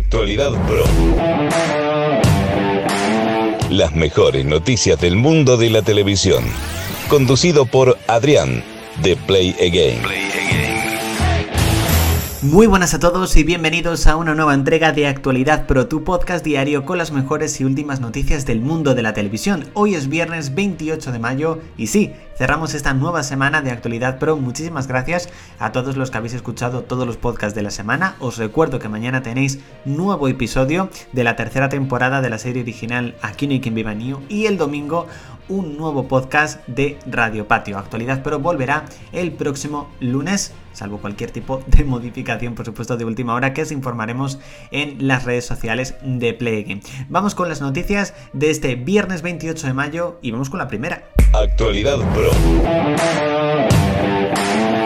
Actualidad Pro. Las mejores noticias del mundo de la televisión. Conducido por Adrián, de Play Again. Muy buenas a todos y bienvenidos a una nueva entrega de Actualidad Pro, tu podcast diario con las mejores y últimas noticias del mundo de la televisión. Hoy es viernes 28 de mayo y sí, cerramos esta nueva semana de Actualidad Pro. Muchísimas gracias a todos los que habéis escuchado todos los podcasts de la semana. Os recuerdo que mañana tenéis nuevo episodio de la tercera temporada de la serie original Aquí no hay quien viva New y el domingo un nuevo podcast de Radio Patio. Actualidad Pro volverá el próximo lunes salvo cualquier tipo de modificación, por supuesto, de última hora, que os informaremos en las redes sociales de Play Vamos con las noticias de este viernes 28 de mayo y vamos con la primera. Actualidad Pro. Oh.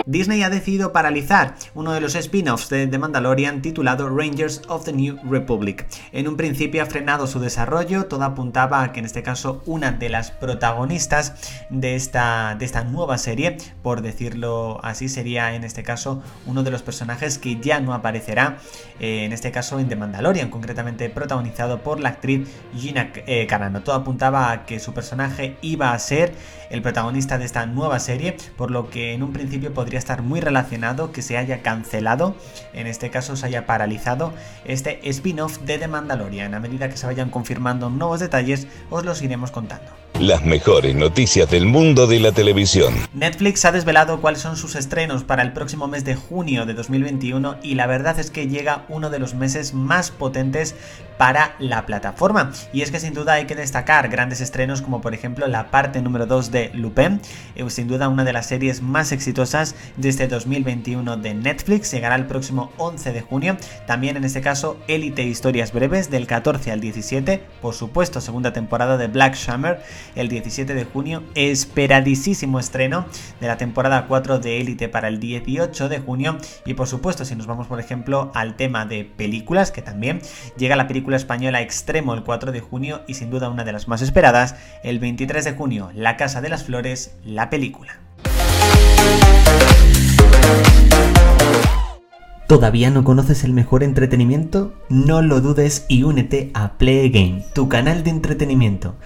Disney ha decidido paralizar uno de los spin-offs de The Mandalorian titulado Rangers of the New Republic. En un principio ha frenado su desarrollo, todo apuntaba a que en este caso una de las protagonistas de esta, de esta nueva serie, por decirlo así, sería en este caso uno de los personajes que ya no aparecerá, eh, en este caso en The Mandalorian, concretamente protagonizado por la actriz Gina eh, Carano. Todo apuntaba a que su personaje iba a ser el protagonista de esta nueva serie, por lo que en un principio podría estar muy relacionado que se haya cancelado, en este caso se haya paralizado este spin-off de The Mandalorian. A medida que se vayan confirmando nuevos detalles, os los iremos contando. Las mejores noticias del mundo de la televisión. Netflix ha desvelado cuáles son sus estrenos para el próximo mes de junio de 2021 y la verdad es que llega uno de los meses más potentes para la plataforma. Y es que sin duda hay que destacar grandes estrenos como por ejemplo la parte número 2 de Lupin, eh, sin duda una de las series más exitosas de este 2021 de Netflix, llegará el próximo 11 de junio. También en este caso Elite Historias Breves del 14 al 17, por supuesto segunda temporada de Black Summer el 17 de junio, esperadísimo estreno de la temporada 4 de Elite para el 18 de junio y por supuesto si nos vamos por ejemplo al tema de películas que también llega la película española Extremo el 4 de junio y sin duda una de las más esperadas, el 23 de junio, La Casa de las Flores, la película. ¿Todavía no conoces el mejor entretenimiento? No lo dudes y únete a Play Game, tu canal de entretenimiento.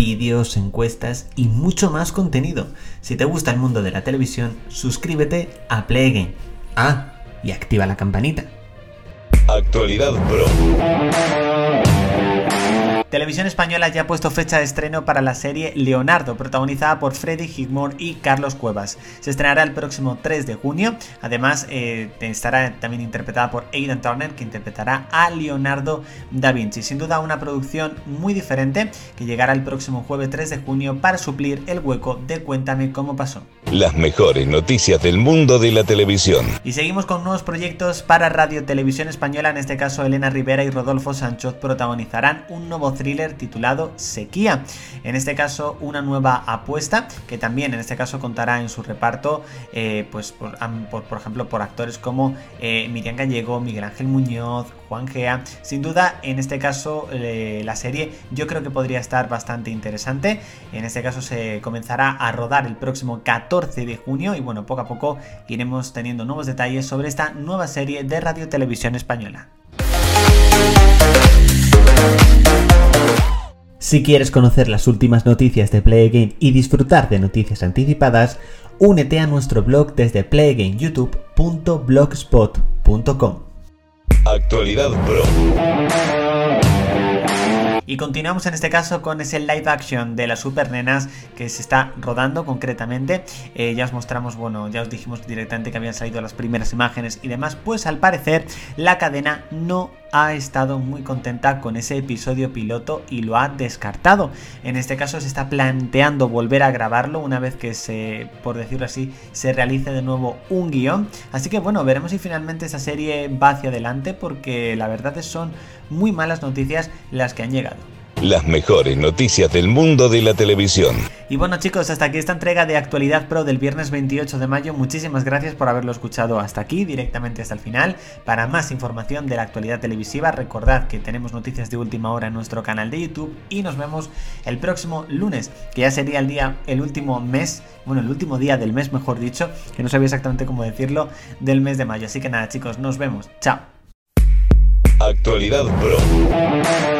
Vídeos, encuestas y mucho más contenido. Si te gusta el mundo de la televisión, suscríbete a Play Game. Ah, y activa la campanita. Actualidad Pro. Televisión Española ya ha puesto fecha de estreno para la serie Leonardo, protagonizada por Freddy Highmore y Carlos Cuevas. Se estrenará el próximo 3 de junio. Además, eh, estará también interpretada por Aidan Turner, que interpretará a Leonardo da Vinci. Sin duda, una producción muy diferente que llegará el próximo jueves 3 de junio para suplir el hueco de Cuéntame cómo pasó. Las mejores noticias del mundo de la televisión. Y seguimos con nuevos proyectos para Radio Televisión Española. En este caso, Elena Rivera y Rodolfo Sánchez protagonizarán un nuevo thriller titulado Sequía. En este caso, una nueva apuesta que también en este caso contará en su reparto, eh, pues por, por, ejemplo, por actores como eh, Miriam Gallego, Miguel Ángel Muñoz, Juan Gea. Sin duda, en este caso, eh, la serie yo creo que podría estar bastante interesante. En este caso, se comenzará a rodar el próximo 14 de junio y bueno, poco a poco iremos teniendo nuevos detalles sobre esta nueva serie de Radio Televisión Española. Si quieres conocer las últimas noticias de Play y disfrutar de noticias anticipadas, únete a nuestro blog desde playagameyoutube.blogspot.com. Actualidad Pro. Y continuamos en este caso con ese live action de las super nenas que se está rodando concretamente. Eh, ya os mostramos, bueno, ya os dijimos directamente que habían salido las primeras imágenes y demás. Pues al parecer la cadena no ha estado muy contenta con ese episodio piloto y lo ha descartado. En este caso se está planteando volver a grabarlo una vez que se, por decirlo así, se realice de nuevo un guion. Así que bueno, veremos si finalmente esa serie va hacia adelante porque la verdad es son muy malas noticias las que han llegado. Las mejores noticias del mundo de la televisión. Y bueno chicos, hasta aquí esta entrega de Actualidad Pro del viernes 28 de mayo. Muchísimas gracias por haberlo escuchado hasta aquí, directamente hasta el final. Para más información de la actualidad televisiva, recordad que tenemos noticias de última hora en nuestro canal de YouTube y nos vemos el próximo lunes, que ya sería el día, el último mes, bueno, el último día del mes, mejor dicho, que no sabía exactamente cómo decirlo, del mes de mayo. Así que nada chicos, nos vemos. Chao. Actualidad Pro.